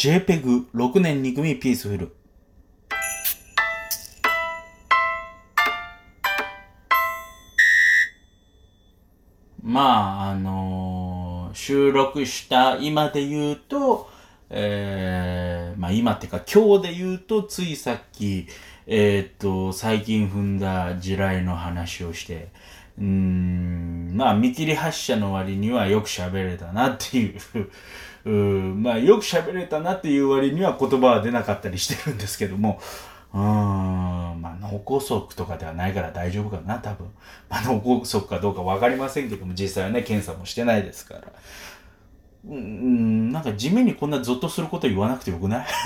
JPEG6 年2組ピースフル。まあ、あのー収録した今で言うと、えー、まあ今ってか今日で言うと、ついさっき、えーっと、最近踏んだ地雷の話をして、うん、まあ見切り発車の割にはよく喋れたなっていう、うーまあよく喋れたなっていう割には言葉は出なかったりしてるんですけども、うーん、まあ脳梗塞とかではないから大丈夫かな、多分。まあ脳梗塞かどうかわかりませんけども、実際はね、検査もしてないですから。うん、なんか地味にこんなゾッとすること言わなくてよくない？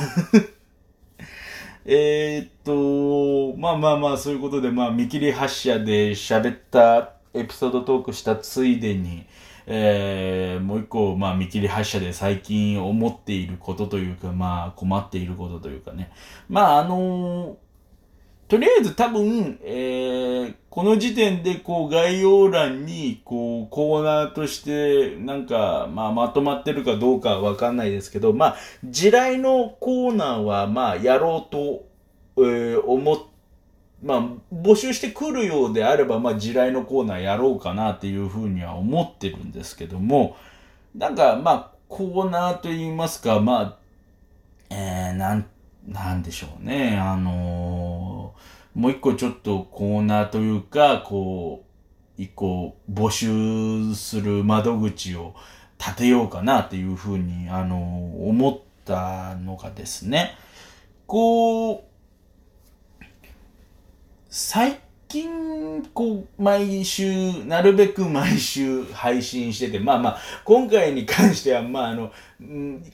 えっと、まあまあまあ、そういうことで、まあ、見切り発車で喋ったエピソードトークしたついでに、えー、もう一個、まあ、見切り発車で最近思っていることというか、まあ、困っていることというかね。まあ、あのとりあえず多分、えー、この時点でこう概要欄にこうコーナーとしてなんかまあまとまってるかどうかわかんないですけど、まあ地雷のコーナーはまあやろうと、えー、思っまあ募集してくるようであればまあ地雷のコーナーやろうかなっていうふうには思ってるんですけども、なんかまあコーナーと言いますか、まあ、えー、なん、なんでしょうね、あのーもう一個ちょっとコーナーというか、こう、一個募集する窓口を立てようかなっていうふうに、あの、思ったのがですね、こう、最近、こう、毎週、なるべく毎週配信してて、まあまあ、今回に関しては、まああの、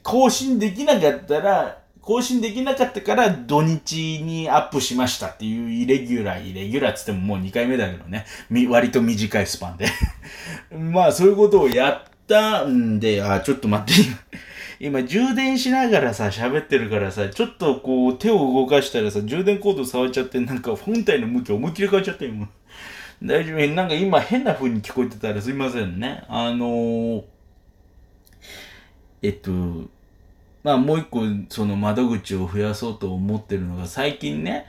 更新できなかったら、更新できなかったから土日にアップしましたっていうイレギュラー、イレギュラーつってももう2回目だけどね。割と短いスパンで。まあそういうことをやったんで、あ、ちょっと待って、今充電しながらさ、喋ってるからさ、ちょっとこう手を動かしたらさ、充電コード触っちゃって、なんか本体の向き思いっきり変わっちゃったよ、今。大丈夫？なんか今変な風に聞こえてたらすいませんね。あのー、えっと、まあもう一個その窓口を増やそうと思ってるのが最近ね、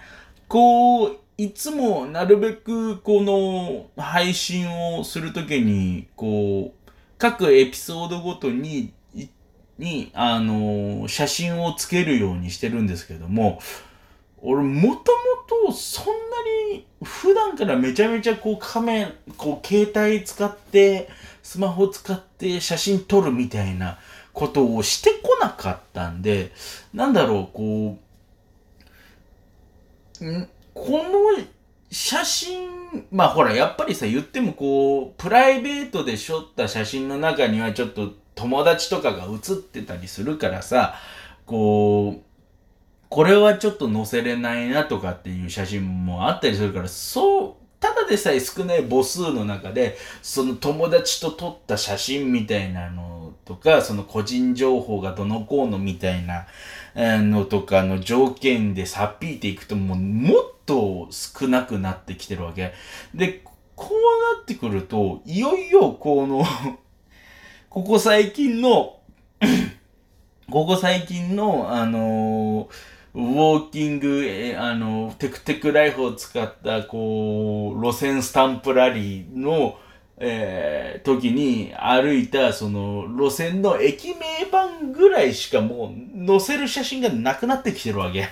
こう、いつもなるべくこの配信をするときに、こう、各エピソードごとに、に、あの、写真をつけるようにしてるんですけども、俺もともとそんなに普段からめちゃめちゃこうカメ、こう携帯使って、スマホ使って写真撮るみたいなことをしてこなかったんで、なんだろう、こう、ん？この写真、まあほら、やっぱりさ、言ってもこう、プライベートで撮った写真の中にはちょっと友達とかが写ってたりするからさ、こう、これはちょっと載せれないなとかっていう写真もあったりするから、そう、ただでさえ少ない母数の中で、その友達と撮った写真みたいなのとか、その個人情報がどのこうのみたいなのとかの条件でさっぴいていくともうもっと少なくなってきてるわけ。で、こうなってくると、いよいよこのここ最近の ここ最近の、あのーウォーキング、えーあの、テクテクライフを使った、こう、路線スタンプラリーの、えー時に歩いた、その、路線の駅名板ぐらいしかもう、載せる写真がなくなってきてるわけ。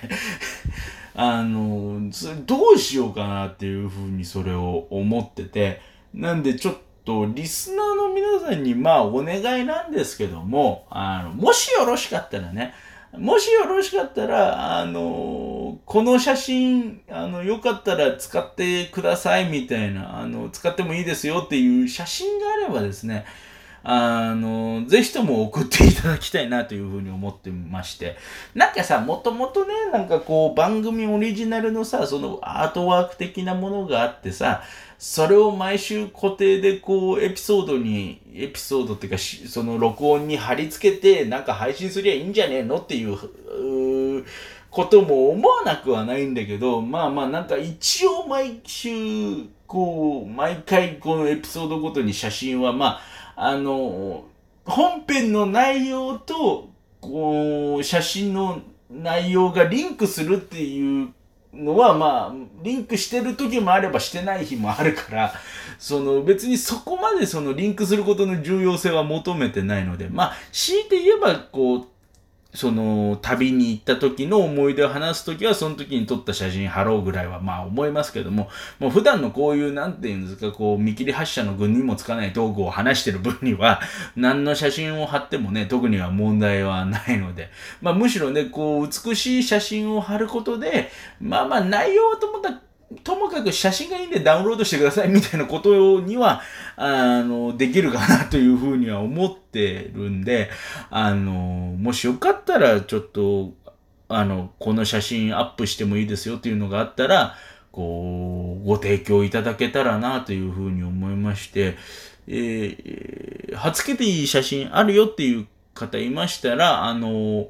あの、どうしようかなっていうふうにそれを思ってて、なんでちょっとと、リスナーの皆さんに、まあ、お願いなんですけども、あの、もしよろしかったらね、もしよろしかったら、あの、この写真、あの、よかったら使ってくださいみたいな、あの、使ってもいいですよっていう写真があればですね、あの、ぜひとも送っていただきたいなというふうに思ってまして。なんかさ、もともとね、なんかこう、番組オリジナルのさ、そのアートワーク的なものがあってさ、それを毎週固定でこう、エピソードに、エピソードっていうか、その録音に貼り付けて、なんか配信すりゃいいんじゃねえのっていう、うことも思わなくはないんだけど、まあまあなんか一応毎週、こう、毎回このエピソードごとに写真はまあ、あの、本編の内容と、こう、写真の内容がリンクするっていうのは、まあ、リンクしてる時もあればしてない日もあるから、その別にそこまでそのリンクすることの重要性は求めてないので、まあ、強いて言えば、こう、その旅に行った時の思い出を話す時はその時に撮った写真貼ろうぐらいはまあ思いますけども、もう普段のこういうなんていうんですか、こう見切り発車の群にもつかない道具を話してる分には、何の写真を貼ってもね、特には問題はないので、まあむしろね、こう美しい写真を貼ることで、まあまあ内容はと思ったともかく写真がいいんでダウンロードしてくださいみたいなことには、あの、できるかなというふうには思ってるんで、あの、もしよかったらちょっと、あの、この写真アップしてもいいですよっていうのがあったら、こう、ご提供いただけたらなというふうに思いまして、えー、はつけていい写真あるよっていう方いましたら、あの、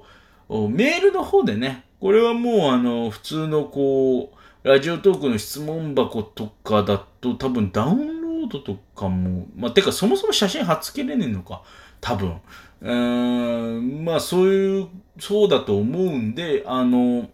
メールの方でね、これはもうあの、普通のこう、ラジオトークの質問箱とかだと多分ダウンロードとかも、まあ、てかそもそも写真貼っつけれねえのか。多分。うーん、まあそういう、そうだと思うんで、あの、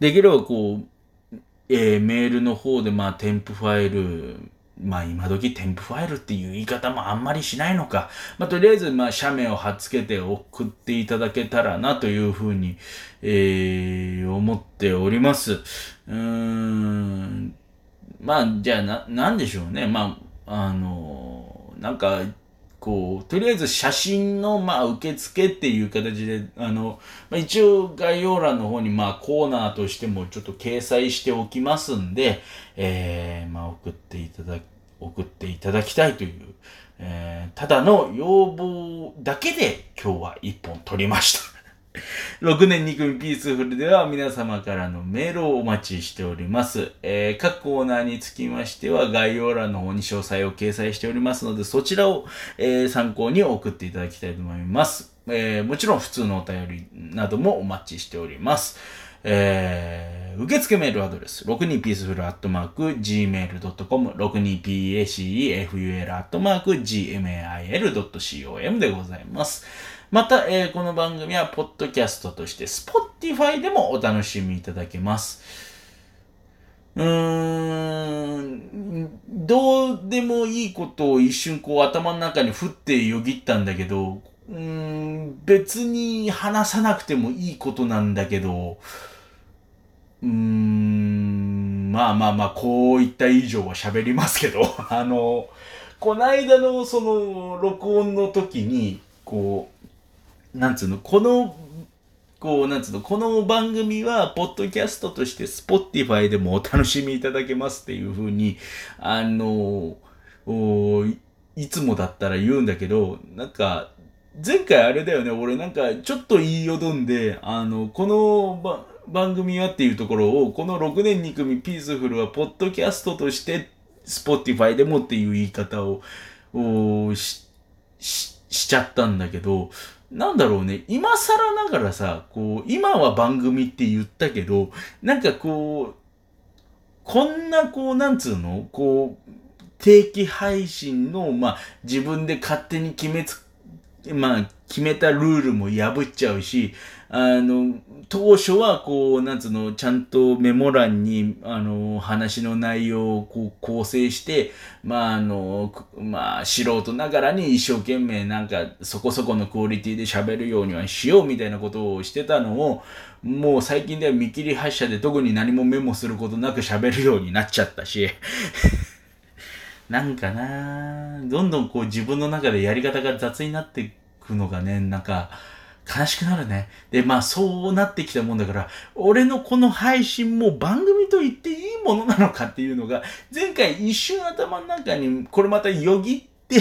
できればこう、えー、メールの方でまあ添付ファイル、まあ今時添付ファイルっていう言い方もあんまりしないのか。まあとりあえずまあ写メを貼っつけて送っていただけたらなというふうに、えー、思思っております。うーん。まあじゃあな、なんでしょうね。まあ、あの、なんか、こう、とりあえず写真の、まあ、受付っていう形で、あの、まあ、一応概要欄の方に、まあ、コーナーとしてもちょっと掲載しておきますんで、えー、まあ、送っていただ、送っていただきたいという、えー、ただの要望だけで今日は一本撮りました。6年2組ピースフルでは皆様からのメールをお待ちしております。えー、各コーナーにつきましては概要欄の方に詳細を掲載しておりますので、そちらを、えー、参考に送っていただきたいと思います。えー、もちろん普通のお便りなどもお待ちしております。えー、受付メールアドレス、62peaceful.gmail.com、62paceful.gmail.com でございます。また、えー、この番組は、ポッドキャストとして、Spotify でもお楽しみいただけます。うーん、どうでもいいことを一瞬こう頭の中にふってよぎったんだけど、うーん、別に話さなくてもいいことなんだけど、うーん、まあまあまあ、こういった以上は喋りますけど、あの、こないだのその録音の時に、こう、なんつうの、この、こう、なんつうの、この番組は、ポッドキャストとして、スポッティファイでもお楽しみいただけますっていうふうに、あの、いつもだったら言うんだけど、なんか、前回あれだよね、俺なんか、ちょっと言いよどんで、あの、この番組はっていうところを、この6年2組ピースフルは、ポッドキャストとして、スポッティファイでもっていう言い方を、し、し、しちゃったんだけど、なんだろうね、今更ながらさ、こう、今は番組って言ったけど、なんかこう、こんなこう、なんつうの？こう、定期配信の、まあ、自分で勝手に決めつ、まあ、決めたルールも破っちゃうし、あの、当初はこう、なんつうの、ちゃんとメモ欄に、あの、話の内容をこう構成して、まあ、あの、まあ、素人ながらに一生懸命なんか、そこそこのクオリティで喋るようにはしようみたいなことをしてたのを、もう最近では見切り発車で特に何もメモすることなく喋るようになっちゃったし、なんかなどんどんこう自分の中でやり方が雑になってくのがね、なんか、悲しくなるね。で、まあそうなってきたもんだから、俺のこの配信も番組と言っていいものなのかっていうのが、前回一瞬頭の中にこれまたよぎって、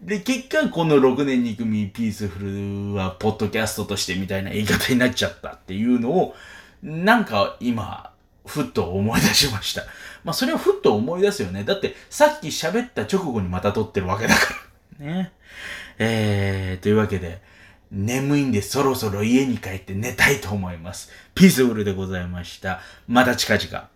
で、結果この6年2組ピースフルはポッドキャストとしてみたいな言い方になっちゃったっていうのを、なんか今、ふっと思い出しました。まあそれをふっと思い出すよね。だってさっき喋った直後にまた撮ってるわけだから。ね。えー、というわけで、眠いんでそろそろ家に帰って寝たいと思います。ピースフルでございました。また近々。